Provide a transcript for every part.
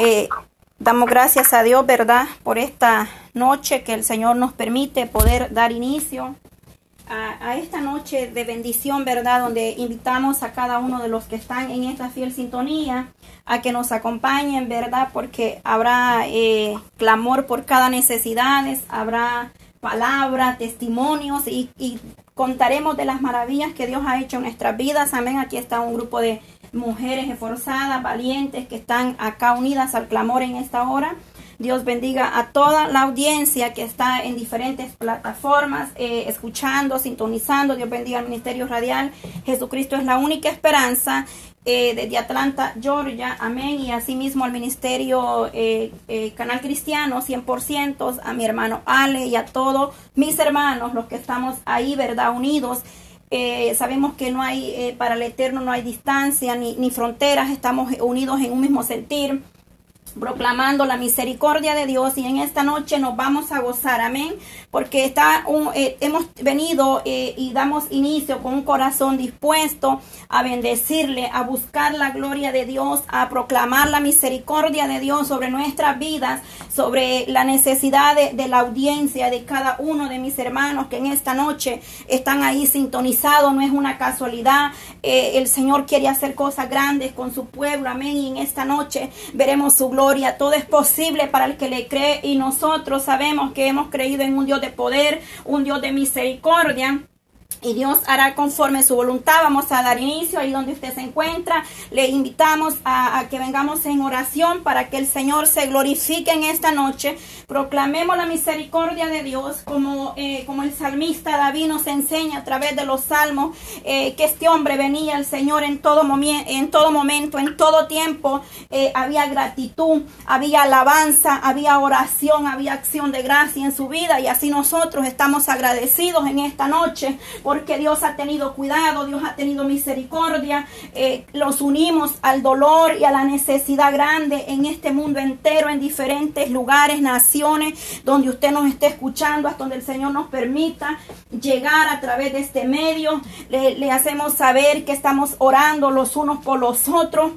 Eh, damos gracias a Dios, ¿verdad? Por esta noche que el Señor nos permite poder dar inicio a, esta noche de bendición, ¿verdad? Donde invitamos a cada uno de los que están en esta fiel sintonía a que nos acompañen, ¿verdad? Porque habrá eh, clamor por cada necesidad, habrá palabra, testimonios y, y contaremos de las maravillas que Dios ha hecho en nuestras vidas. Amén. Aquí está un grupo de mujeres esforzadas, valientes, que están acá unidas al clamor en esta hora. Dios bendiga a toda la audiencia que está en diferentes plataformas, eh, escuchando, sintonizando. Dios bendiga al Ministerio Radial. Jesucristo es la única esperanza. Eh, desde Atlanta, Georgia, amén, y asimismo al Ministerio eh, Canal Cristiano, 100%, a mi hermano Ale y a todos mis hermanos, los que estamos ahí, ¿verdad? Unidos eh, sabemos que no hay, eh, para el Eterno no hay distancia ni, ni fronteras, estamos unidos en un mismo sentir proclamando la misericordia de Dios y en esta noche nos vamos a gozar, amén, porque está eh, hemos venido eh, y damos inicio con un corazón dispuesto a bendecirle, a buscar la gloria de Dios, a proclamar la misericordia de Dios sobre nuestras vidas, sobre la necesidad de, la audiencia de cada uno de mis hermanos que en esta noche están ahí sintonizados, no es una casualidad, eh, el Señor quiere hacer cosas grandes con su pueblo, amén, y en esta noche veremos su gloria todo es posible para el que le cree. Y nosotros sabemos que hemos creído en un Dios de poder, un Dios de misericordia y Dios hará conforme su voluntad. Vamos a dar inicio ahí donde usted se encuentra. Le invitamos a, que vengamos en oración para que el Señor se glorifique en esta noche. Proclamemos la misericordia de Dios como, eh, como el salmista David nos enseña a través de los salmos eh, que este hombre venía al Señor en todo, en todo momento, en todo tiempo. Eh, había gratitud, había alabanza, había oración, había acción de gracia en su vida y así nosotros estamos agradecidos en esta noche porque Dios ha tenido cuidado, Dios ha tenido misericordia. Eh, los unimos al dolor y a la necesidad grande en este mundo entero, en diferentes lugares, naciones, donde usted nos esté escuchando, hasta donde el Señor nos permita llegar a través de este medio. Le, le hacemos saber que estamos orando los unos por los otros.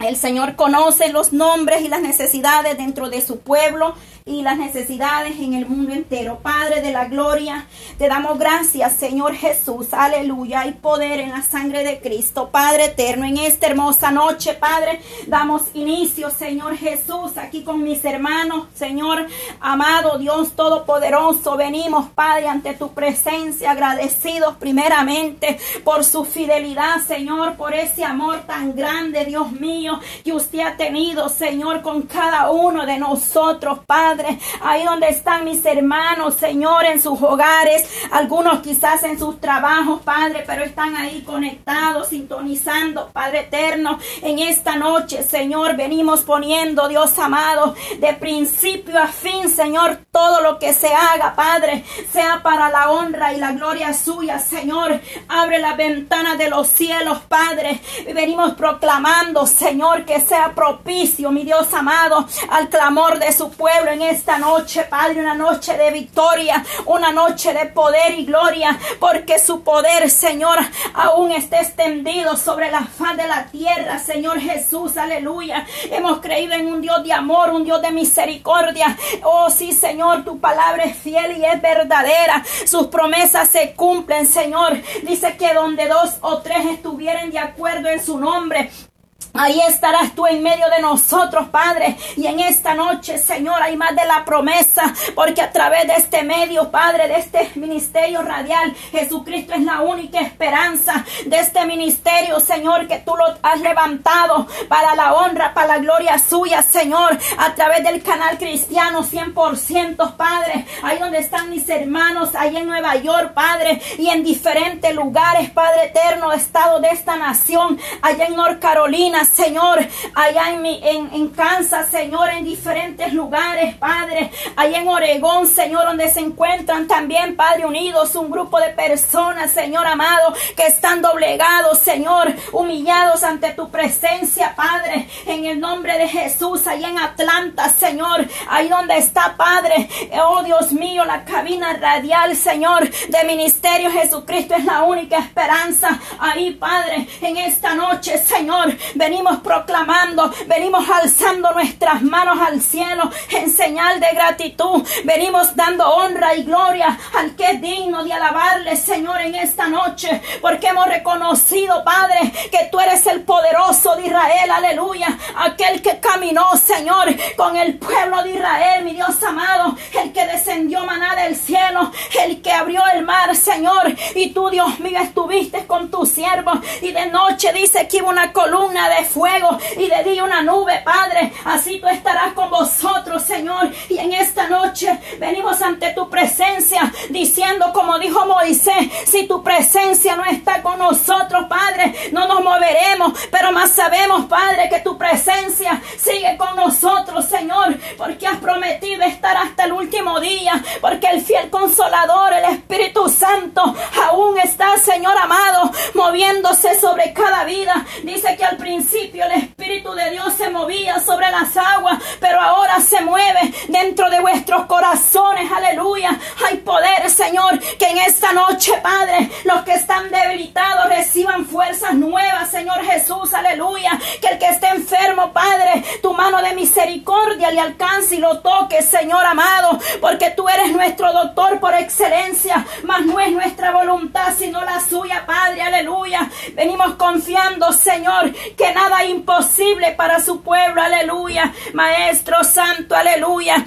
El Señor conoce los nombres y las necesidades dentro de su pueblo y las necesidades en el mundo entero. Padre de la gloria, te damos gracias, Señor Jesús. Aleluya. Hay poder en la sangre de Cristo. Padre eterno, en esta hermosa noche, Padre, damos inicio, Señor Jesús, aquí con mis hermanos, Señor amado Dios Todopoderoso. Venimos, Padre, ante tu presencia, agradecidos primeramente por su fidelidad, Señor, por ese amor tan grande, Dios mío, que usted ha tenido, Señor, con cada uno de nosotros, Padre. Ahí donde están mis hermanos, Señor, en sus hogares, algunos quizás en sus trabajos, Padre, pero están ahí conectados, sintonizando, Padre eterno. En esta noche, Señor, venimos poniendo, Dios amado, de principio a fin, Señor, todo lo que se haga, Padre, sea para la honra y la gloria suya, Señor. Abre la ventana de los cielos, Padre. Venimos proclamando, Señor, que sea propicio, mi Dios amado, al clamor de su pueblo esta noche, Padre, una noche de victoria, una noche de poder y gloria, porque su poder, Señor, aún está extendido sobre la faz de la tierra, Señor Jesús, aleluya. Hemos creído en un Dios de amor, un Dios de misericordia. Oh, sí, Señor, tu palabra es fiel y es verdadera. Sus promesas se cumplen, Señor. Dice que donde dos o tres estuvieran de acuerdo en su nombre, Ahí estarás tú en medio de nosotros, Padre. Y en esta noche, Señor, hay más de la promesa, porque a través de este medio, Padre, de este ministerio radial, Jesucristo es la única esperanza de este ministerio, Señor, que tú lo has levantado para la honra, para la gloria suya, Señor, a través del canal cristiano 100%, Padre. Ahí donde están mis hermanos, ahí en Nueva York, Padre, y en diferentes lugares, Padre eterno, estado de esta nación, allá en North Carolina. Señor, allá en, mi, en, Kansas, Señor, en diferentes lugares, Padre, allá en Oregón, Señor, donde se encuentran también, Padre, unidos un grupo de personas, Señor amado, que están doblegados, Señor, humillados ante tu presencia, Padre, en el nombre de Jesús, allá en Atlanta, Señor, ahí donde está, Padre, oh Dios mío, la cabina radial, Señor, de ministerio Jesucristo es la única esperanza, ahí, Padre, en esta noche, Señor, venimos proclamando, venimos alzando nuestras manos al cielo en señal de gratitud. Venimos dando honra y gloria al que es digno de alabarle, Señor, en esta noche, porque hemos reconocido, Padre, que tú eres el poderoso de Israel, aleluya, aquel que caminó, Señor, con el pueblo de Israel, mi Dios amado, el que descendió maná del cielo, el que abrió el mar, Señor, y tú, Dios mío, estuviste con tu siervo, y de noche dice que hubo una columna de fuego, y de día una nube, Padre, así tú estarás con vosotros, Señor, y en esta noche venimos ante tu presencia, diciendo como dijo Moisés, si tu presencia no está con nosotros, Padre, no nos moveremos, pero más sabemos, Padre, que tu presencia sigue con nosotros, Señor, porque has prometido estar hasta el último día, porque el fiel consolador, el Espíritu Santo, aún está, Señor amado, moviéndose sobre cada vida. Dice que al principio el Espíritu de Dios se movía sobre las aguas, pero ahora se mueve dentro de vuestros corazones, aleluya. Hay poder, Señor, que en esta noche, Padre, los que están debilitados reciban fuerzas nuevas, Señor Jesús, aleluya. Que el que esté enfermo, Padre, tu mano de misericordia le alcance y lo toque, Señor amado, porque tú eres nuestro doctor por excelencia, mas no es nuestra voluntad, sino la suya, Padre, aleluya. Venimos confiando, Señor, que nada imposible para su pueblo, aleluya. Maestro Santo, aleluya.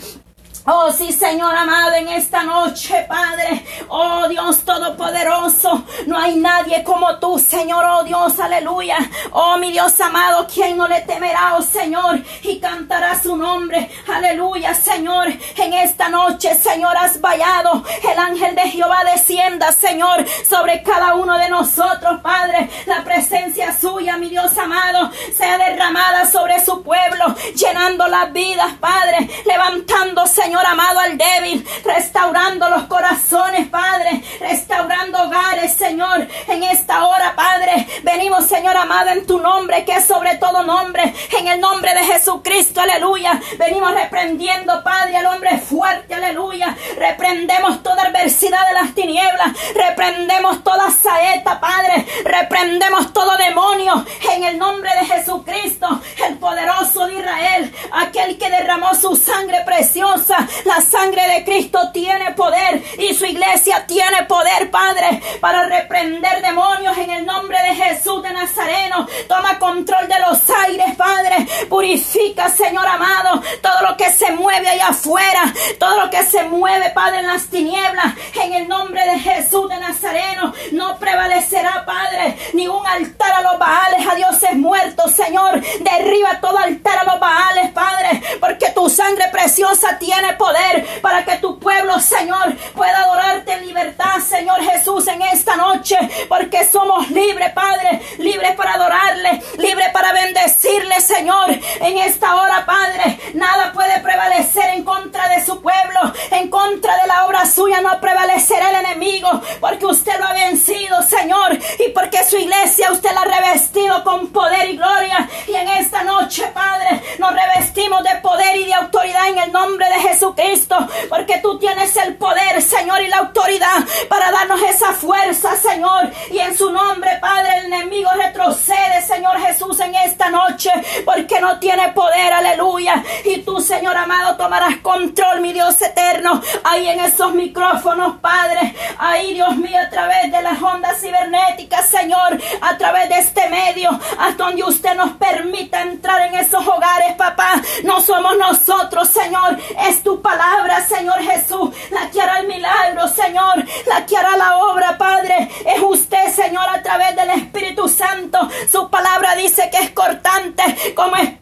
Oh sí, Señor amado, en esta noche, Padre. Oh Dios Todopoderoso. No hay nadie como tú, Señor. Oh Dios, aleluya. Oh mi Dios amado, quien no le temerá, oh Señor, y cantará su nombre. Aleluya, Señor. En esta noche, Señor, has vallado. El ángel de Jehová descienda, Señor, sobre cada uno de nosotros, Padre. La presencia suya, mi Dios amado, sea derramada sobre su pueblo, llenando las vidas, Padre. Levantando, Señor Señor amado, al débil, restaurando los corazones, Padre, restaurando hogares, Señor, en esta hora, Padre. Venimos, Señor amado, en tu nombre, que es sobre todo nombre, en el nombre de Jesucristo, aleluya. Venimos reprendiendo, Padre, al hombre fuerte, aleluya. Reprendemos toda adversidad de las tinieblas, reprendemos toda saeta, Padre, reprendemos todo demonio, en el nombre de Jesucristo, el poderoso de Israel, aquel que derramó su sangre preciosa la sangre de Cristo tiene poder y su iglesia tiene poder, Padre, para reprender demonios en el nombre de Jesús de Nazareno. Toma control de los aires, Padre. Purifica, Señor amado, todo lo que se mueve allá afuera, todo lo que se mueve, Padre, en las tinieblas. En el nombre de Jesús de Nazareno no prevalecerá, Padre, ni un altar a los baales, a dioses muertos, Señor. Derriba todo altar a los baales, Padre, porque tu sangre preciosa tiene poder para que tu pueblo, Señor, pueda adorarte en libertad, Señor Jesús, en esta noche, porque somos libres, Padre, libres para adorarle, libres para bendecirle, Señor, en esta hora, Padre. Nada puede prevalecer en contra de su pueblo, en contra de la obra suya no prevalecerá el enemigo, porque usted lo ha vencido, Señor, y porque su iglesia usted la ha revestido con poder y gloria. Y en esta noche, Padre, nos revestimos de poder y de autoridad en el nombre de Jesús. Jesucristo, porque tú tienes el poder, Señor, y la autoridad para darnos esa fuerza, Señor. Y en su nombre, Padre, el enemigo retrocede, Señor Jesús, en esta noche, porque no tiene poder, aleluya. Y tú, Señor amado, tomarás control, mi Dios eterno, ahí en esos micrófonos, Padre, ahí, Dios mío, a través de las ondas cibernéticas, Señor, a través de este medio, hasta donde usted nos permita entrar en esos hogares, papá. No somos nosotros, Señor, es tu palabra, Señor Jesús, la que hará el milagro, Señor, la que hará la obra, Padre. Es usted, Señor, a través del Espíritu Santo. Su palabra dice que es cortante como espada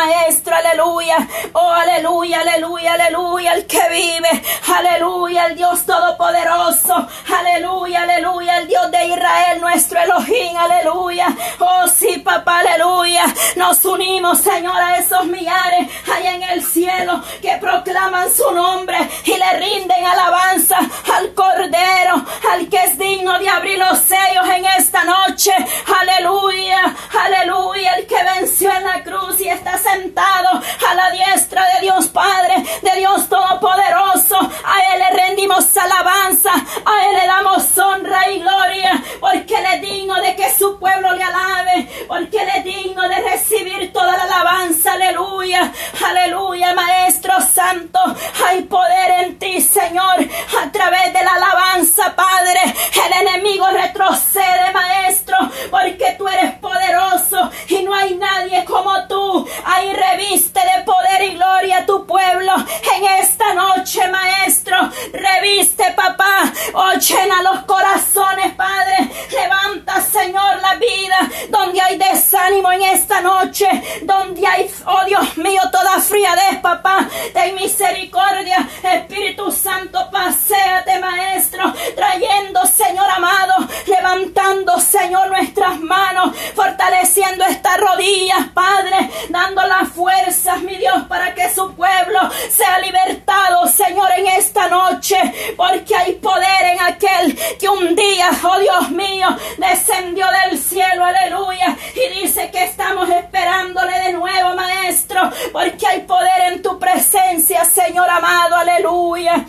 maestro, aleluya. Oh, aleluya, aleluya, aleluya. El que vive. Aleluya, el Dios todopoderoso. Aleluya, aleluya. El Dios de Israel, nuestro Elohim. Aleluya. Oh, sí, papá, aleluya. Nos unimos, Señor, a esos millares allá en el cielo que proclaman su nombre y le rinden alabanza al Cordero, al que es digno de abrir los sellos en esta noche. Aleluya, aleluya. El que venció en la cruz y está sentado a la diestra de Dios Padre, de Dios Todopoderoso. A Él le rendimos alabanza, a Él le damos honra y gloria, porque Él es digno de que su pueblo le alabe, porque Él es digno de recibir toda la alabanza. Aleluya, aleluya, Maestro Santo. Hay poder en ti, Señor, a través de la alabanza, Padre. El enemigo retrocede, Maestro, porque tú eres poderoso y no hay nadie como tú. Ahí reviste de poder y gloria a tu pueblo en esta noche, Maestro. Reviste, papá. Oh, llena los corazones, Padre. Levanta, Señor, la vida donde hay desánimo en esta noche. Donde hay, oh Dios mío, toda friadez, papá. Ten misericordia. Espíritu Santo, paséate, Maestro. Trayendo, Señor amado. Levantando, Señor, nuestras manos. Fortaleciendo estas rodillas, Padre dando las fuerzas, sea libertado, Señor, en esta noche, porque hay poder en aquel que un día, oh Dios mío, descendió del cielo, aleluya, y dice que estamos esperándole de nuevo, Maestro, porque hay poder en tu presencia, Señor amado, aleluya.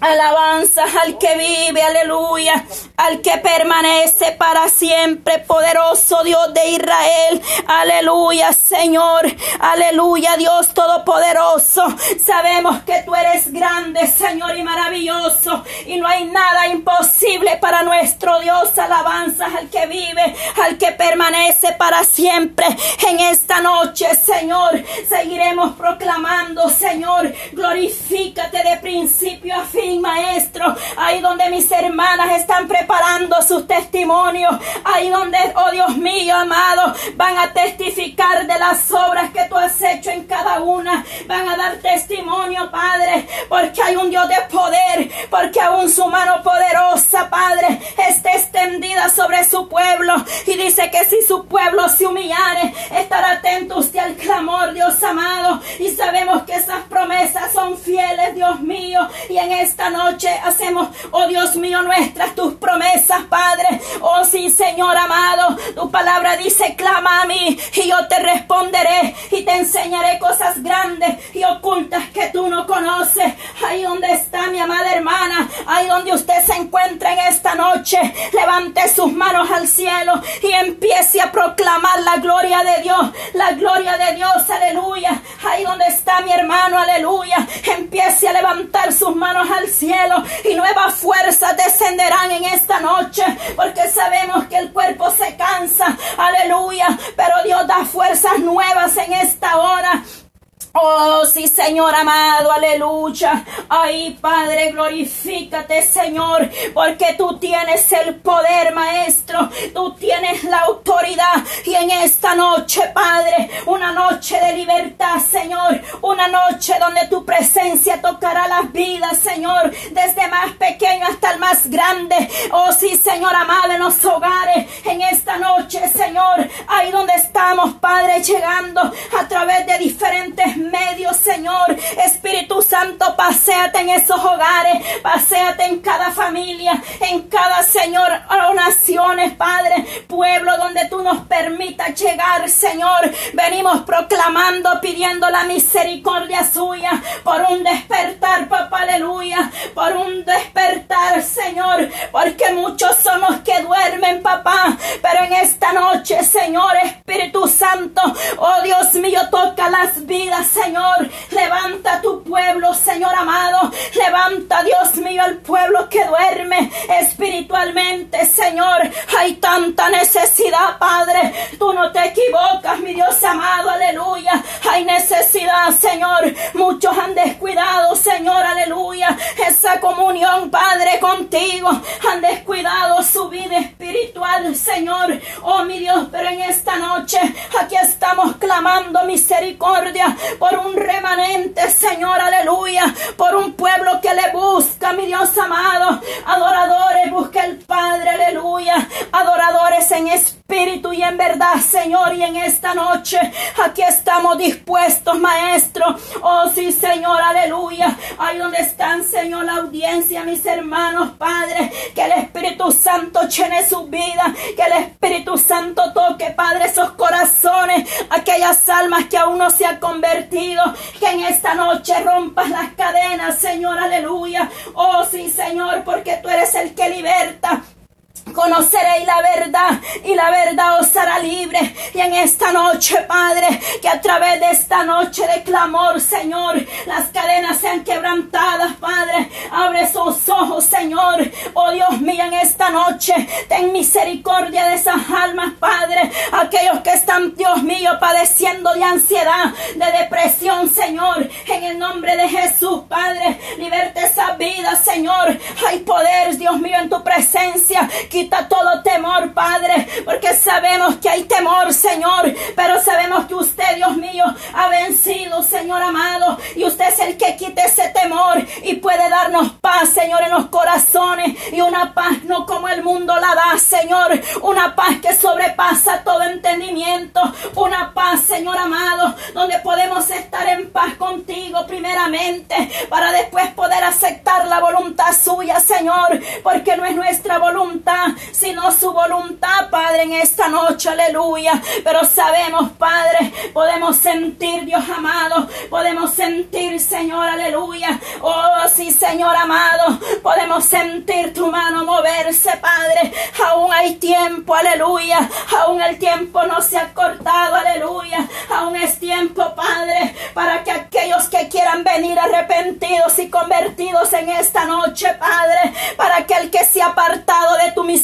Alabanza al que vive, aleluya, al que permanece para siempre, poderoso Dios de Israel, aleluya, Señor, aleluya, Dios todopoderoso. Sabemos que tú eres grande, Señor, y maravilloso, y no hay nada imposible para nuestro Dios. Alabanza al que vive, al que permanece para siempre. En esta noche, Señor, seguiremos proclamando, Señor, glorifícate de principio a fin maestro. Ahí donde mis hermanas están preparando sus testimonios. Ahí donde, oh Dios mío, amado, van a testificar de las obras que tú has hecho en cada una. Van a dar testimonio, Padre, porque hay un Dios de poder, porque aún su mano poderosa, Padre, está extendida sobre su pueblo. Y dice que si su pueblo se humillare, estará atento usted al clamor, Dios amado. Y sabemos que esas promesas son fieles, Dios mío. Y en esta noche hacemos, oh Dios mío, nuestras tus promesas, Padre. Oh sí, Señor amado, tu palabra dice, clama a mí y yo te responderé y te enseñaré cosas grandes y ocultas que tú no conoces. Ahí donde está mi amada hermana, ahí donde usted se encuentra en esta noche, levante sus manos al cielo y empiece a proclamar la gloria de Dios, la gloria de Dios, aleluya. Ahí donde está mi hermano, aleluya, empiece a levantar sus manos al cielo y nuevas fuerzas descenderán en esta noche porque sabemos que el cuerpo se cansa, aleluya, pero Dios da fuerzas nuevas en esta hora. Oh, sí, Señor amado, aleluya. Ay, Padre, glorifícate, Señor, porque tú tienes el poder, Maestro. Tú tienes la autoridad. Y en esta noche, Padre, una noche de libertad, Señor. Una noche donde tu presencia tocará las vidas, Señor, desde más pequeño hasta el más grande. Oh, sí, Señor amado, en los hogares. En esta noche, Señor, ahí donde estamos, Padre, llegando a través de diferentes medio, Señor. Espíritu Santo, paséate en esos hogares, paséate en cada familia, en cada, Señor, naciones, Padre, pueblo donde tú nos permitas llegar, Señor. Venimos proclamando, pidiendo la misericordia suya por un despertar, papá, aleluya, por un despertar, Señor, porque muchos son los que duermen, papá, pero en esta noche, Señor, Espíritu Santo, oh Dios mío, toca las vidas, Señor. Levanta tu pueblo, Señor amado. Levanta, Dios mío, al pueblo que duerme espiritualmente, Señor. Hay tanta necesidad, Padre. Tú no te equivocas, mi Dios amado, aleluya. Hay necesidad, Señor. Muchos han descuidado, Señor, aleluya. Esa comunión, Padre, contigo. Han descuidado su vida espiritual, Señor. Oh, mi Dios, pero en esta noche aquí estamos clamando misericordia por un remanente, Señor, aleluya. Por un pueblo que le busca, mi Dios amado. Adoradores, busca el Padre, aleluya. Adoradores en espíritu y en verdad, Señor. Y en esta noche aquí estamos dispuestos, Maestro. Oh, sí, Señor, aleluya. Ahí donde están, Señor, la audiencia, mis hermanos, Padre. Que el Espíritu Santo llene su vida. Que el Espíritu Santo toque, Padre, esos corazones. Almas que aún no se han convertido. Que en esta noche rompas las cadenas, Señor, aleluya. Oh, sí, Señor, porque tú eres el que liberta. Conoceréis la verdad y la verdad os hará libre. Y en esta noche, Padre, que a través de esta noche de clamor, Señor, las cadenas sean quebrantadas, Padre. Abre sus ojos, Señor. Oh Dios mío, en esta noche, ten misericordia de esas almas, Padre. Aquellos que están, Dios mío, padeciendo de ansiedad, de depresión, Señor. En el nombre de Jesús, Padre, liberte esa vida, Señor. Hay poder, Dios mío, en tu presencia. Quita todo temor, Padre, porque sabemos que hay temor, Señor, pero sabemos que usted, Dios mío, ha vencido, Señor amado, y usted es el que quita ese temor y puede darnos paz, Señor, en los corazones y una paz no como el mundo la da, Señor, una paz que sobrepasa todo entendimiento, una paz, Señor amado, donde podemos estar en paz contigo primeramente para después poder aceptar la voluntad suya, Señor, porque no es nuestra voluntad, sino su voluntad, Padre, en esta noche, aleluya. Pero sabemos, Padre, podemos sentir, Dios amado, podemos sentir, Señor, aleluya. Oh, sí, Señor amado, podemos sentir tu mano moverse, Padre. Aún hay tiempo, aleluya. Aún el tiempo no se ha cortado, aleluya. Aún es tiempo, Padre, para que aquellos que quieran venir arrepentidos y convertidos en esta noche, Padre, para aquel que se ha apartado de tu misericordia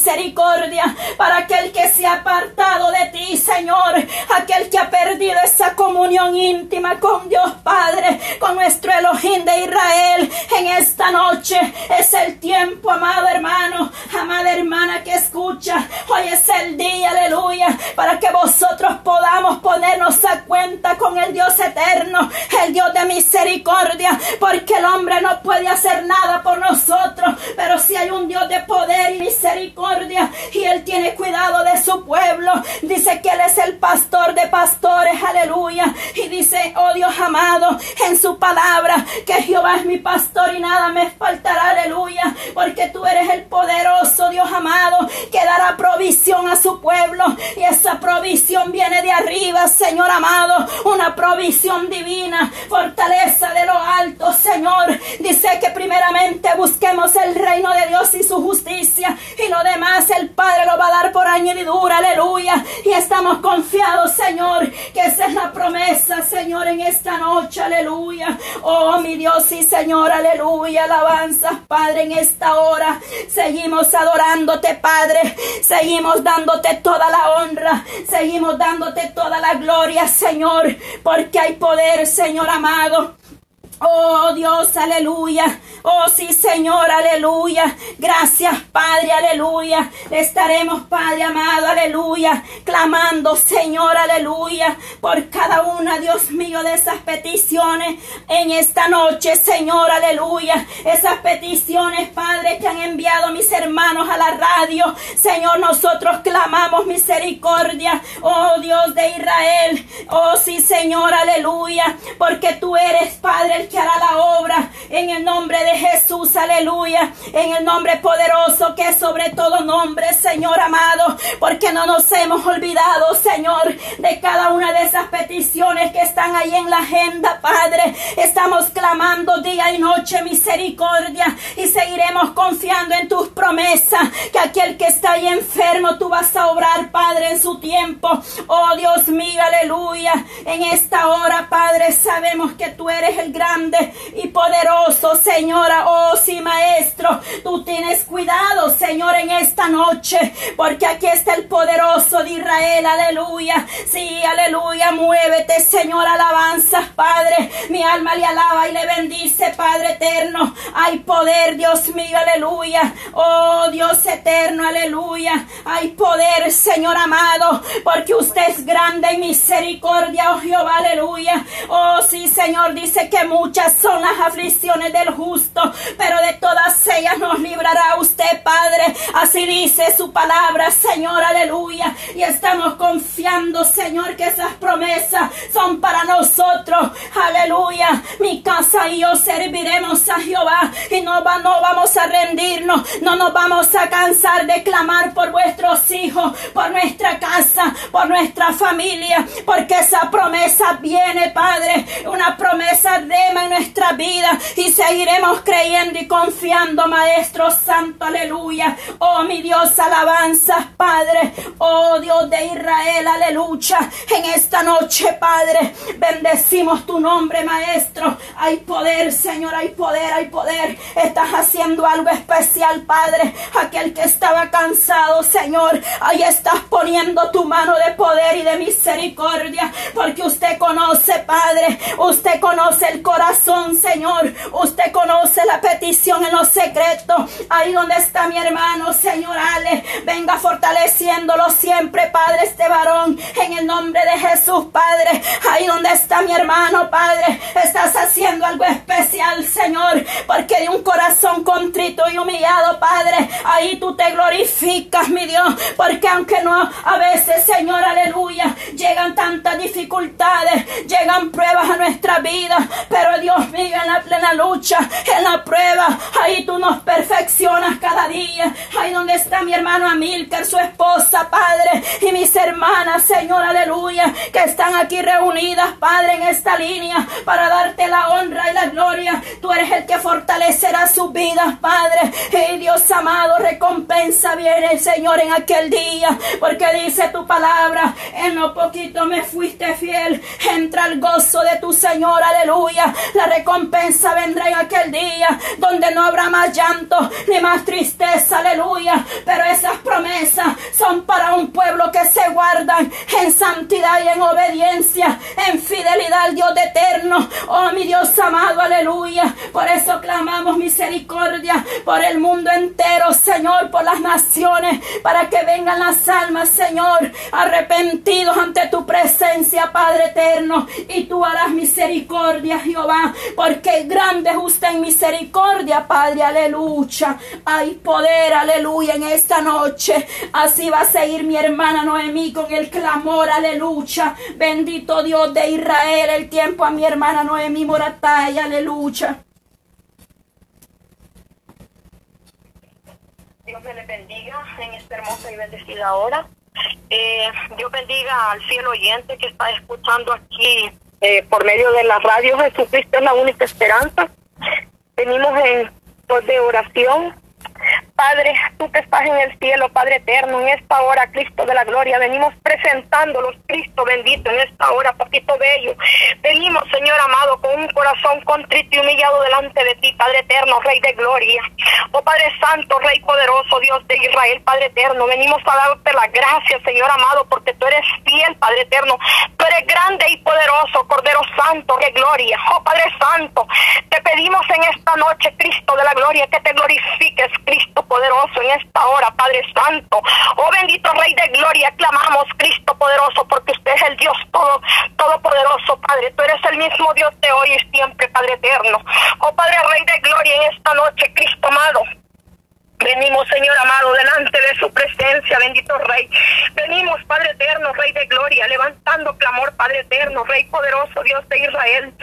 para aquel que se ha apartado de ti, Señor, aquel que ha perdido esa comunión íntima con Dios Padre, con nuestro Elohim de Israel. En esta noche es el tiempo, amado hermano, amada hermana que escucha. Hoy es el día, aleluya, para que vosotros podamos ponernos a cuenta con el Dios eterno, el Dios de misericordia, porque el hombre no puede hacer nada por nosotros, pero si hay un Dios de poder y misericordia, y Él tiene cuidado de su pueblo. Dice que Él es el pastor de pastores, aleluya. Y dice, oh Dios amado, en su palabra, que Jehová es mi pastor y nada me faltará, aleluya. Porque tú eres el poderoso Dios amado, que dará provisión a su pueblo. Y esa provisión viene de arriba, Señor amado. Una provisión divina, fortaleza de lo alto, Señor. Dice que primeramente busquemos el reino de Dios y su justicia. Y lo demás el Padre lo va a dar por añadidura, aleluya. Y estamos confiados, Señor, que esa es la promesa, Señor, en esta noche, aleluya. Oh, mi Dios y Señor, aleluya. Alabanza, Padre, en esta hora. Seguimos adorándote, Padre. Seguimos dándote toda la honra. Seguimos dándote toda la gloria, Señor, porque hay poder, Señor amado. Oh Dios, aleluya. Oh sí, Señor, aleluya. Gracias, Padre, aleluya. Estaremos, Padre amado, aleluya. Clamando, Señor, aleluya. Por cada una, Dios mío, de esas peticiones en esta noche, Señor, aleluya. Esas peticiones, Padre, que han enviado mis hermanos a la radio. Señor, nosotros clamamos misericordia. Oh Dios de Israel. Oh sí, Señor, aleluya. Porque tú eres, Padre, que hará la obra en el nombre de Jesús, aleluya, en el nombre poderoso que es sobre todo nombre, Señor amado, porque no nos hemos olvidado, Señor, de cada una de esas peticiones que están ahí en la agenda, Padre. Estamos clamando día y noche misericordia y seguiremos confiando en tus promesas, que aquel que está ahí enfermo, tú vas a obrar, Padre, en su tiempo. Oh Dios mío, aleluya. En esta hora, Padre, sabemos que tú eres el y poderoso, Señora. Oh, sí, Maestro, tú tienes cuidado, Señor, en esta noche, porque aquí está el poderoso de Israel. Aleluya. Sí, aleluya. Muévete, Señor, alabanzas, Padre. Mi alma le alaba y le bendice, Padre eterno. Hay poder, Dios mío, aleluya. Oh, Dios eterno, aleluya. Hay poder, Señor amado, porque usted es grande y misericordia, oh Jehová, aleluya. Oh, sí, Señor, dice que muchas son las aflicciones del justo, pero de todas ellas nos librará usted, Padre. Así dice su palabra, Señor, aleluya. Y estamos confiando, Señor, que esas promesas son para nosotros, aleluya. Mi casa y yo serviremos a Jehová y no, va, no vamos a rendirnos, no nos vamos a cansar de clamar por vuestros hijos, por nuestra casa, por nuestra familia, porque esa promesa viene, Padre, una promesa en nuestra vida y seguiremos creyendo y confiando, Maestro Santo, aleluya. Oh, mi Dios, alabanza, Padre. Oh, Dios de Israel, aleluya. En esta noche, Padre, bendecimos tu nombre, Maestro. Hay poder, Señor, hay poder, hay poder. Estás haciendo algo especial, Padre. Aquel que estaba cansado, Señor, ahí estás poniendo tu mano de poder y de misericordia, porque usted conoce, Padre, usted conoce el corazón, Señor, usted conoce la petición en los secretos. Ahí donde está mi hermano, Señor Ale, venga fortaleciéndolo siempre, Padre, este varón, en el nombre de Jesús, Padre. Ahí donde está mi hermano, Padre, estás haciendo algo especial, Señor, porque de un corazón contrito y humillado, Padre, ahí tú te glorificas, mi Dios, porque aunque no a veces, Señor, aleluya, llegan tantas dificultades, llegan pruebas a nuestra vida, pero Dios mío, en la plena lucha, en la prueba, ahí tú nos perfeccionas cada día, ahí donde está mi hermano Amilcar, su esposa, Padre, y mis hermanas, Señor, aleluya, que están aquí reunidas, Padre, en esta línea, para darte la honra y la gloria, tú eres el que fortalecerá sus vidas, Padre, y Dios amado, recompensa viene, Señor, en aquel día, porque dice tu palabra, en lo poquito me fuiste fiel, entra el gozo de tu Señor, aleluya. La recompensa vendrá en aquel día donde no habrá más llanto ni más tristeza, aleluya. Pero esas promesas son para un pueblo que se guardan en santidad y en obediencia, en fidelidad al Dios eterno. Oh, mi Dios amado, aleluya. Por eso clamamos misericordia por el mundo entero, Señor, por las naciones, para que vengan las almas, Señor, arrepentidos ante tu presencia, Padre eterno, y tú harás misericordia, Jehová, porque grande es usted en misericordia, Padre, aleluya. Hay poder, aleluya, en esta noche. Así va a seguir mi hermana Noemí con el clamor, aleluya. Bendito Dios de Israel, el tiempo a mi hermana Noemí Moratay, aleluya. Dios me le bendiga en esta hermosa y bendecida hora. Eh, Dios bendiga al fiel oyente que está escuchando aquí eh, por medio de la radio. Jesucristo es la única esperanza. Venimos en de oración Padre, tú que estás en el cielo, Padre eterno, en esta hora, Cristo de la gloria, venimos presentándolos, Cristo bendito, en esta hora, Papito Bello. Venimos, Señor amado, con un corazón contrito y humillado delante de ti, Padre eterno, Rey de gloria. Oh Padre Santo, Rey poderoso, Dios de Israel, Padre eterno, venimos a darte la gracia, Señor amado, porque tú eres fiel, Padre eterno. Tú eres grande y poderoso, Cordero Santo, de gloria. Oh Padre Santo, te pedimos en esta noche, Cristo de la gloria, que te glorifiques, Cristo poderoso en esta hora, Padre Santo. Oh bendito Rey de Gloria, clamamos Cristo poderoso, porque usted es el Dios todo, todopoderoso, Padre. Tú eres el mismo Dios de hoy y siempre, Padre eterno. Oh Padre Rey de Gloria, en esta noche, Cristo amado. Venimos, Señor amado, delante de su presencia, bendito Rey. Venimos, Padre eterno, Rey de gloria, levantando clamor, Padre eterno, Rey poderoso, Dios de Israel.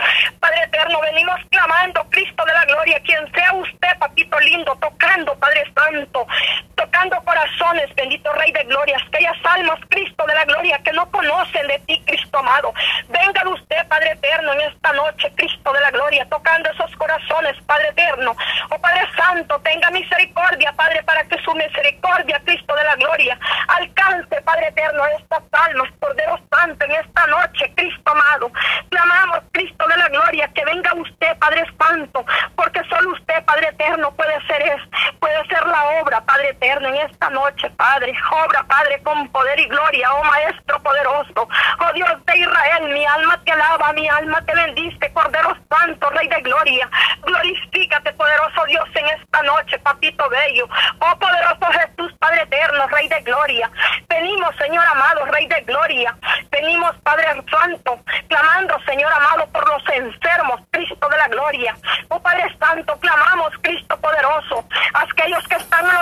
Padre eterno, venimos clamando, Cristo de la gloria, quien sea usted, papito lindo, tocando, Padre santo, tocando corazones, bendito Rey de gloria, aquellas almas, Cristo de la gloria, que no conocen de ti, Cristo amado. Venga usted, Padre eterno, en esta noche, Cristo de la gloria, tocando esos corazones, Padre eterno. Oh Padre Santo, tenga misericordia, Padre, para que su misericordia, Cristo de la gloria, alcance, Padre eterno, estas almas, Cordero Santo, en esta noche, Cristo amado. Clamamos, Cristo de la gloria, que venga usted, Padre Santo, porque solo usted, Padre eterno, puede ser es, puede ser la obra, Padre eterno, en esta noche, Padre. Obra, Padre, con poder y gloria, oh Maestro poderoso, oh Dios de Israel, mi alma te alaba, mi alma te bendice, Cordero Santo, Rey de gloria. Glorifícate, poderoso Dios, en esta noche, Papito Bello. Oh poderoso Jesús, Padre eterno, Rey de gloria. Venimos, Señor amado, Rey de gloria. Venimos, Padre Santo, clamando, Señor amado, por los enfermos, Cristo de la gloria. Oh Padre Santo, clamamos, Cristo poderoso, aquellos que están en los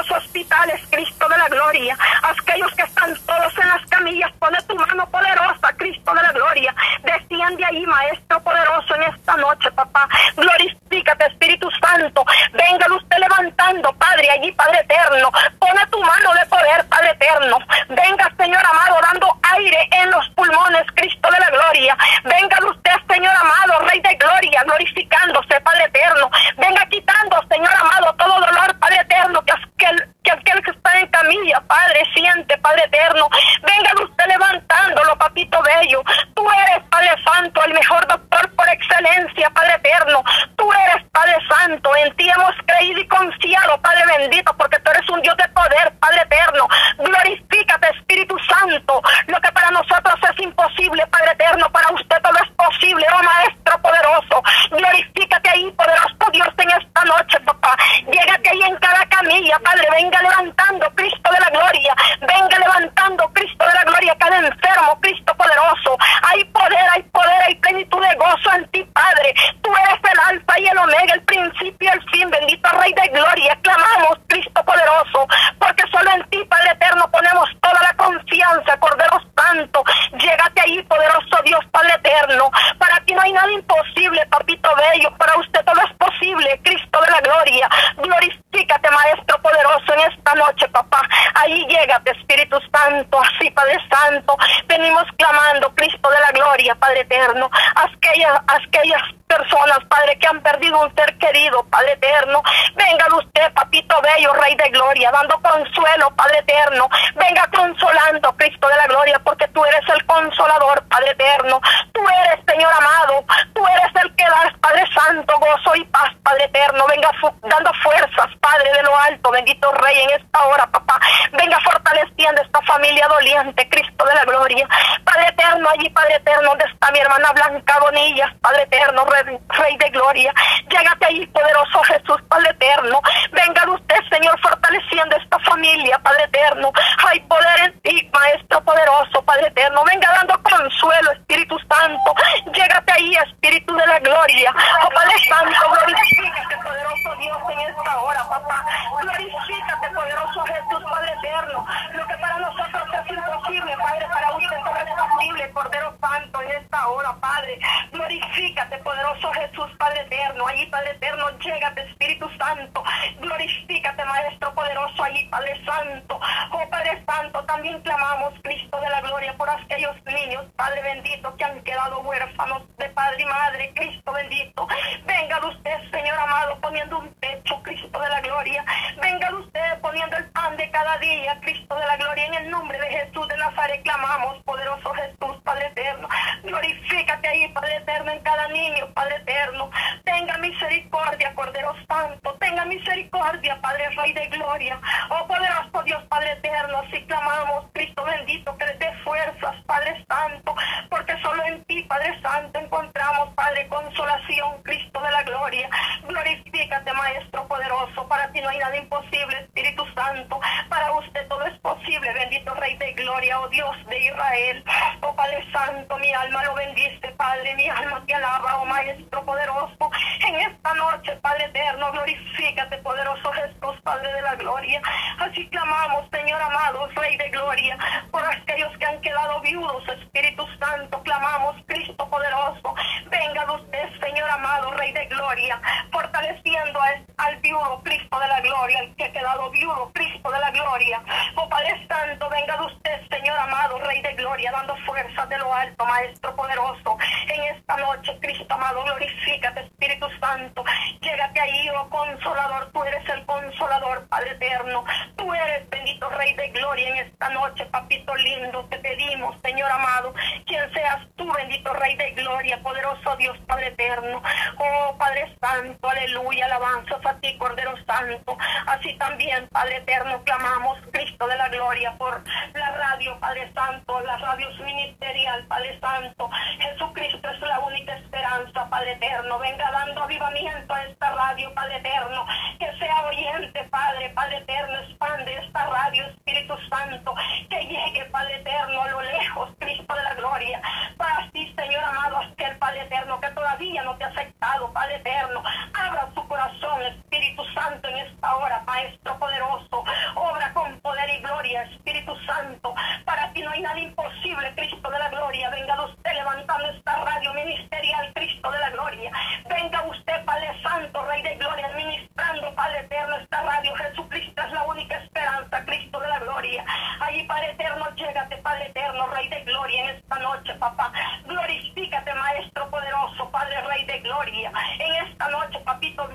Padre. Glorifícate, poderoso Jesús, Padre eterno. Allí, Padre eterno, llégate, Espíritu Santo. Glorifícate, Maestro poderoso, allí, Padre Santo. Oh, Padre Santo, también clamamos, Cristo de la gloria, por aquellos niños, Padre bendito, que han quedado huérfanos de Padre y Madre, Cristo bendito. Venga usted, Señor amado, poniendo un techo, Cristo de la gloria. Venga usted poniendo el pan de cada día, Cristo de la gloria. En el nombre de Jesús de Nazaret clamamos, poderoso Jesús, Padre eterno. Glorifícate ahí, Padre eterno, en cada niño, Padre eterno. Tenga misericordia, Cordero Santo. Tenga misericordia, Padre Rey de Gloria. Oh poderoso Dios, Padre eterno. Así clamamos, Cristo bendito, que les dé fuerzas, Padre Santo. Porque solo en ti, Padre Santo, encontramos, Padre, consolación, Cristo de la gloria. Glorifícate, Maestro poderoso. Para ti no hay nada imposible, Espíritu Santo. Para usted todo es posible, bendito Rey de Gloria, oh Dios de Israel. Oh Padre Santo, mi alma lo bendice, Padre. Mi alma te alaba, oh Maestro poderoso. En esta noche, Padre eterno, glorifícate, poderoso Jesús, Padre de la gloria. Así clamamos, Señor amado, Rey de gloria, por aquellos que han quedado viudos, Espíritu Santo. Clamamos, Cristo poderoso. Venga usted, Señor amado, Rey de gloria, fortaleciendo al, al viudo, Cristo de la gloria, el que ha quedado viudo, vivo, Cristo de la gloria. Oh Padre Santo, venga de usted, Señor amado, Rey de gloria, dando fuerza de lo alto, Maestro poderoso. En esta noche, Cristo amado, glorifícate, Espíritu Santo. Llégate ahí, oh consolador, tú eres el consolador, Padre eterno. Tú eres bendito Rey de Gloria en esta noche, papito lindo, te pedimos, Señor amado, quien seas tú, bendito Rey de Gloria, poderoso Dios, Padre eterno. Oh Padre Santo, aleluya, alabanzas a ti, Cordero Santo. Así también, Padre eterno, clamamos, Cristo de la Gloria, por la radio, Padre Santo, la radio ministerial, Padre Santo. Jesucristo es la única esperanza, Padre eterno. Venga, dame dando avivamiento a esta radio, Padre eterno. Que sea oyente, Padre, Padre eterno, expande esta radio, Espíritu Santo. Que llegue, Padre eterno, a lo lejos, Cristo de la Gloria. Para ti, Señor amado, aquel Padre eterno que todavía no te ha aceptado, Padre eterno. Abra su corazón, Espíritu Santo, en esta hora, Maestro poderoso. Obra con poder y gloria, Espíritu Santo. Para ti no hay nada imposible, Cristo de la Gloria. Venga usted levantando esta radio ministerial, Cristo de la Gloria. Venga usted, Padre Santo, Rey de Gloria, administrando, Padre Eterno, esta radio. Jesucristo es la única esperanza, Cristo de la Gloria. Allí, Padre Eterno, llégate, Padre Eterno, Rey de Gloria, en esta noche, papá. Glorifícate, Maestro poderoso, Padre Rey de Gloria. En esta noche, papito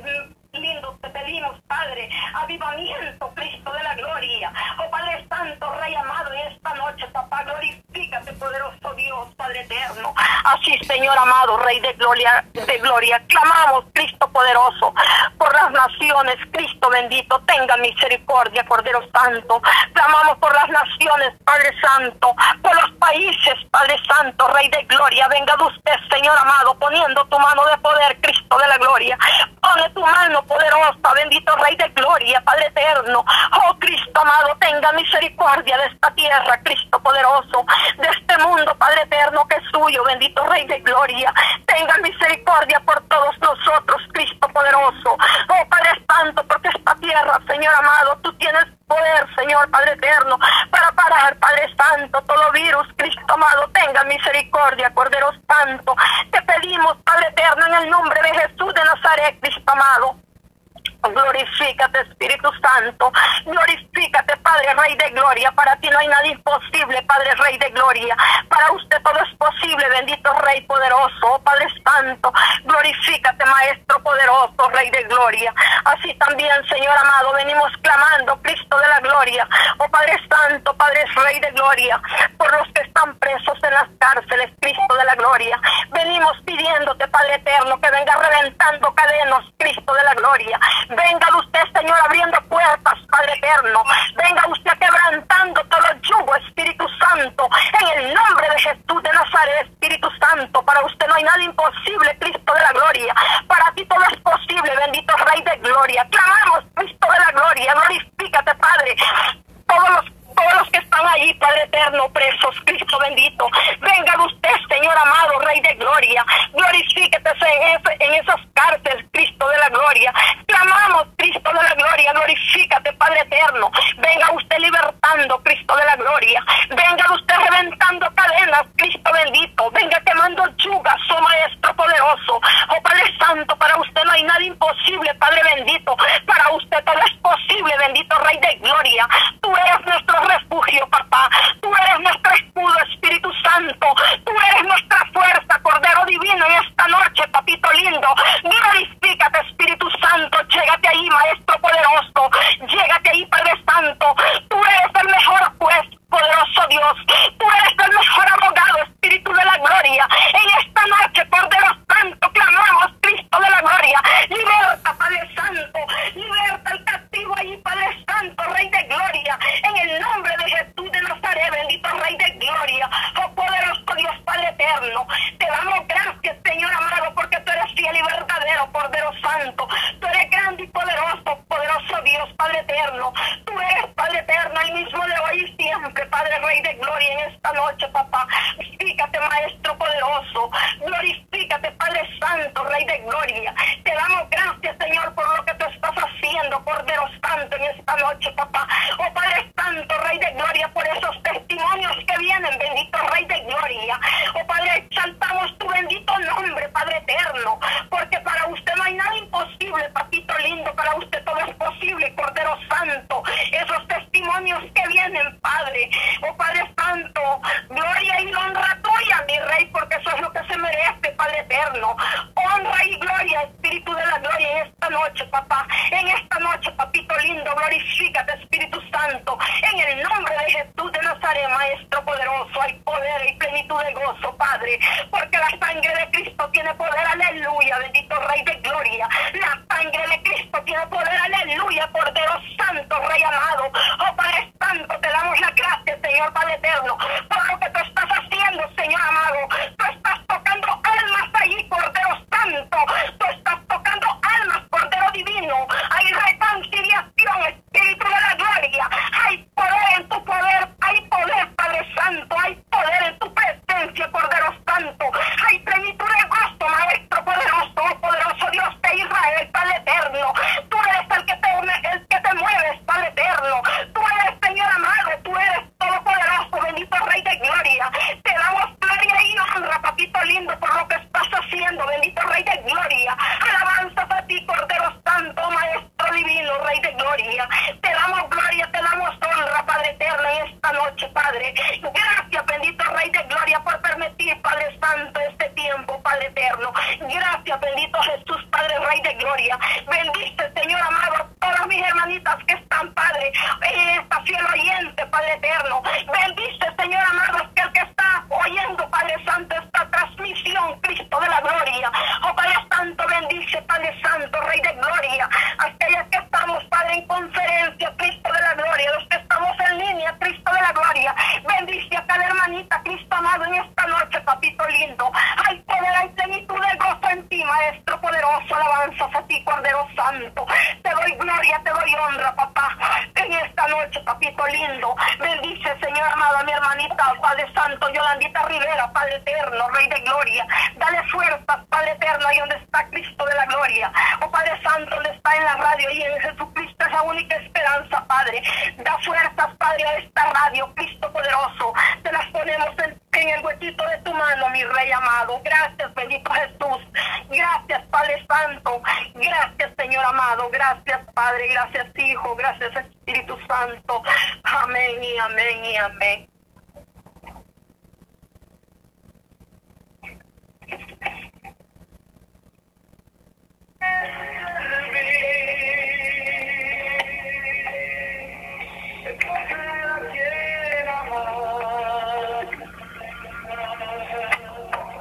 lindo, te pedimos, Padre, avivamiento, Cristo de la Gloria. Oh Padre Santo, Rey amado, en esta noche, papá, glorifícate, poderoso Dios, Padre eterno. Así, Señor amado, Rey de Gloria, de Gloria, clamamos, Cristo poderoso, por las naciones, Cristo bendito, tenga misericordia, Cordero Santo. Clamamos por las naciones, Padre Santo, por los países, Padre Santo, Rey de Gloria. Venga de usted, Señor amado, poniendo tu mano de poder, Cristo de la Gloria. Pone tu mano poderosa, bendito Rey de Padre eterno. Oh Cristo amado, tenga misericordia de esta tierra, Cristo poderoso, de este mundo, Padre eterno, que es suyo, bendito Rey de Gloria. Tenga misericordia por todos nosotros, Cristo poderoso. Oh Padre Santo, porque esta tierra, Señor amado, tú tienes poder, Señor Padre eterno, para parar, Padre Santo, todo virus, Cristo amado, tenga misericordia, Cordero Santo. Te pedimos, Padre eterno, en el nombre de Jesús de Nazaret, Cristo amado. Glorifícate, Espíritu Santo. Glorifícate, Padre Rey de Gloria. Para ti no hay nada imposible, Padre Rey de Gloria. Para usted todo es posible, bendito Rey poderoso, oh, Padre Santo. Glorifícate, Maestro poderoso, Rey de Gloria. Así también, Señor amado, venimos clamando, Cristo de la Gloria. Oh Padre Santo, Padre Rey de Gloria, por los que están presos en las cárceles, Cristo de la Gloria. Venimos pidiéndote, Padre Eterno, que venga reventando cadenas, Cristo de la Gloria. Venga usted, Señor, abriendo puertas, Padre eterno. Venga usted quebrantando todo el yugo, Espíritu Santo. En el nombre de Jesús de Nazaret, Espíritu Santo. Para usted no hay nada imposible, Cristo de la gloria. Para ti todo es posible, bendito Rey de gloria. Clamamos, Cristo de la gloria. Glorifícate, Padre. Todos los todos los que están allí, Padre eterno, presos, Cristo bendito. Venga usted, Señor amado, Rey de gloria. Glorifíquete en, esas cárceles, Cristo de la gloria. Clamamos, Cristo de la gloria. Glorifícate, Padre eterno. Venga usted libertando, Cristo de la gloria. Venga usted reventando cadenas, Cristo bendito. Venga quemando yugas, oh Maestro poderoso. Oh Padre Santo, para usted no hay nada imposible, Padre bendito. Para usted todo es posible, bendito Rey de gloria. Tú eres nuestro refugio, papá. Tú eres nuestro escudo, Espíritu Santo. Tú eres nuestra fuerza, Cordero Divino, en esta noche, papito lindo. Glorifícate, Espíritu Santo. Llégate ahí, Maestro poderoso. Llégate ahí, Padre Santo. Tú eres el mejor juez, poderoso Dios. Tú eres el mejor abogado, Espíritu de la gloria. En esta noche, Cordero Santo, clamamos, Cristo de la gloria. Liberta, Padre Santo. Liberta al castigo ahí, Padre Santo, Rey de gloria. En el nombre de Jesús de Nazaret, bendito Rey de gloria. Oh poderoso Dios, Padre eterno. Te damos gracias, Señor amado, porque tú eres fiel y verdadero, Cordero Santo. Tú eres grande y poderoso, poderoso Dios, Padre eterno. Tú eres, Padre eterno, el mismo de hoy y siempre, Padre Rey de gloria, en esta noche, papá. Glorifícate, Maestro poderoso. Glorifícate, Padre Santo, Rey de gloria. Te damos gracias, Señor, por lo que tú estás haciendo, Cordero Santo, en esta noche, papá. Oh Padre Santo, Rey de gloria, por esos testimonios que vienen, bendito Rey de gloria. Oh Padre, exaltamos tu bendito nombre, Padre eterno, porque para usted no hay nada imposible, papito lindo, para usted todo es posible, Cordero Santo. Esos testimonios que vienen, Padre. Oh Padre Santo, gloria y honra tuya, mi Rey, porque eso es lo que se merece, Padre eterno. Honra y gloria, Espíritu de la gloria, en esta noche, papá. En esta noche, papito lindo, glorifícate, Espíritu En el nombre de Jesús de Nazaret, Maestro poderoso, hay poder y plenitud de gozo, Padre, porque la sangre de Cristo tiene poder, aleluya, bendito Rey de Gloria. La sangre Cristo tiene poder, aleluya, Cordero Santo, Rey amado. Oh Padre Santo, te damos la gracia, Señor Padre Eterno, por lo que tú estás haciendo, Señor amado. Tú estás tocando almas allí, Cordero Santo. Tú estás tocando almas, Cordero Divino. Hay reconciliación, Espíritu de la Gloria. Hay poder en tu poder. Hay poder, Padre Santo. Hay poder en tu presencia, Cordero Santo. Hay plenitud de gozo, Maestro poderoso, poderoso Dios de Israel, Padre Eterno. Tú eres el que te, el que te mueves, Padre Eterno. Tú eres, Señor amado. Tú eres todopoderoso, bendito Rey de Gloria. Te damos gloria y honra, papito lindo, por lo que estás haciendo, bendito Rey de Gloria. Alabanza a ti, Cordero Santo, Maestro Divino, Rey de Gloria. Te damos gloria, te damos honra, Padre Eterno, en esta noche, Padre. Gracias, bendito Rey de Gloria, por permitir, Padre Santo, este tiempo, Padre Eterno. Gracias, bendito Jesús, Padre Rey de Gloria. Bendice, Señor amado, a todas mis hermanitas que están, Padre, en esta fiel oyente, Padre Eterno. Bendice, Señor amado, que el que está oyendo, Padre Santo, esta transmisión, Cristo de la Gloria. Oh Padre Santo, bendice, Padre Santo, Rey de Gloria. Aquellas que estamos, Padre, en conferencia, Cristo de la Gloria. Los que estamos en línea, Cristo de la Gloria. Bendice a cada Cristo amado, en esta noche, papito lindo. Hay poder, hay plenitud de gozo en ti, Maestro poderoso. Alabanzas a ti, Cordero Santo. Te doy gloria, te doy honra, papá. En esta noche, papito lindo. Bendice, Señor amado, mi hermanita, Padre Santo, Yolandita Rivera, Padre Eterno, Rey de Gloria. Dale fuerzas, Padre Eterno, ahí donde está Cristo de la Gloria. Oh Padre Santo, donde está en la radio y en Jesucristo es la única esperanza, Padre. Da fuerzas, Padre, a esta radio, Cristo poderoso. En, el huequito de tu mano, mi Rey amado. Gracias, bendito Jesús. Gracias, Padre Santo. Gracias, Señor amado. Gracias, Padre. Gracias, Hijo. Gracias, Espíritu Santo. Amén y amén y amén.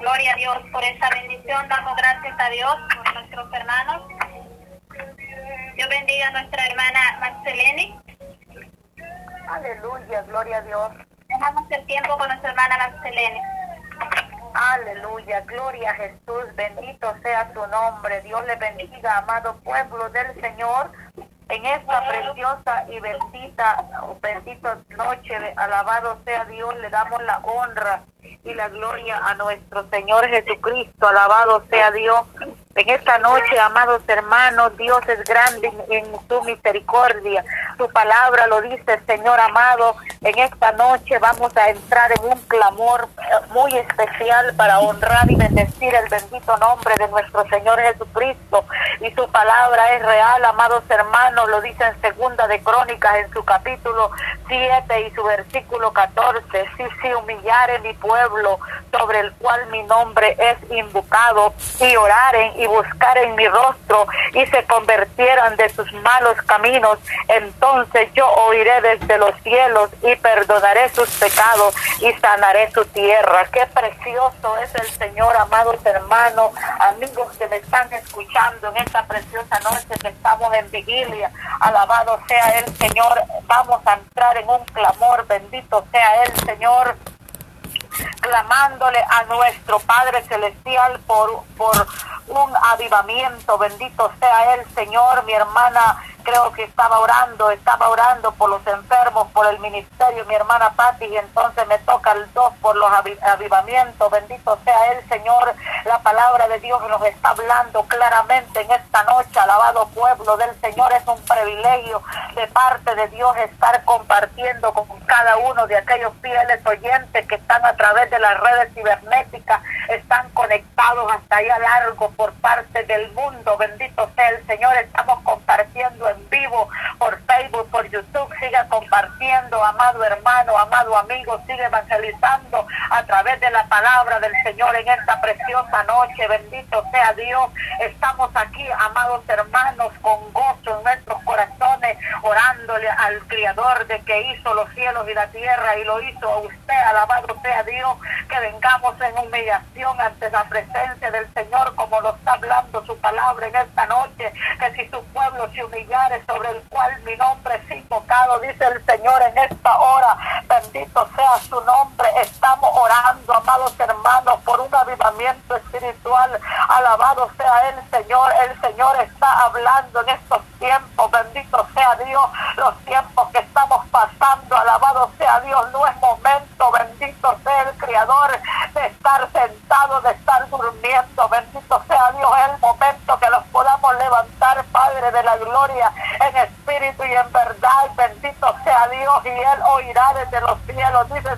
Gloria a Dios por esta bendición. Damos gracias a Dios por nuestros hermanos. Dios bendiga a nuestra hermana Marcelene. Aleluya, gloria a Dios. Dejamos el tiempo con nuestra hermana Marcelene. Aleluya, gloria a Jesús, bendito sea su nombre. Dios le bendiga, amado pueblo del Señor. En esta preciosa y bendita, bendita noche, alabado sea Dios, le damos la honra y la gloria a nuestro Señor Jesucristo. Alabado sea Dios. En esta noche, amados hermanos, Dios es grande en, en su misericordia. Su palabra lo dice, Señor amado. En esta noche vamos a entrar en un clamor eh, muy especial para honrar y bendecir el bendito nombre de nuestro Señor Jesucristo. Y su palabra es real, amados hermanos. Lo dice en segunda de Crónicas, en su capítulo 7 y su versículo 14. Si se humillare mi pueblo, sobre el cual mi nombre es invocado, y oraren y buscaren mi rostro, y se convirtieran de sus malos caminos, entonces yo oiré desde los cielos y perdonaré sus pecados y sanaré su tierra. Qué precioso es el Señor, amados hermanos, amigos que me están escuchando en esta preciosa noche que estamos en vigilia. Alabado sea el Señor. Vamos a entrar en un clamor. Bendito sea el Señor clamándole a nuestro Padre Celestial por, por un avivamiento. Bendito sea el Señor, mi hermana creo que estaba orando, estaba orando por los enfermos, por el ministerio, mi hermana Patti, y entonces me toca el dos por los avi avivamientos. Bendito sea el Señor. La palabra de Dios nos está hablando claramente en esta noche. Alabado pueblo del Señor, es un privilegio de parte de Dios estar compartiendo con cada uno de aquellos fieles oyentes que están a través de las redes cibernéticas, están conectados hasta allá largo por parte del mundo. Bendito sea el Señor. Estamos compartiendo en vivo, por Facebook, por YouTube, siga compartiendo, amado hermano, amado amigo, sigue evangelizando a través de la palabra del Señor en esta preciosa noche. Bendito sea Dios. Estamos aquí, amados hermanos, con gozo en nuestros corazones, orándole al Criador de que hizo los cielos y la tierra y lo hizo a usted. Alabado sea Dios, que vengamos en humillación ante la presencia del Señor como lo está hablando su palabra en esta noche. Que si su pueblo se humillare, sobre el cual mi nombre es invocado, dice el Señor en esta hora. Bendito sea su nombre. Estamos orando, amados hermanos, por un avivamiento espiritual. Alabado sea el Señor. El Señor está hablando en estos tiempos. Bendito sea Dios. Los tiempos que estamos pasando. Alabado sea Dios. No es momento. Bendito sea el Creador de estar sentado, de estar durmiendo. Bendito sea Dios. Él y él oirá desde los cielos. Dice,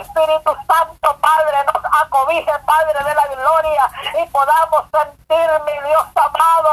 Espíritu Santo, Padre, nos acobije, Padre de la gloria, y podamos sentir, mi Dios amado,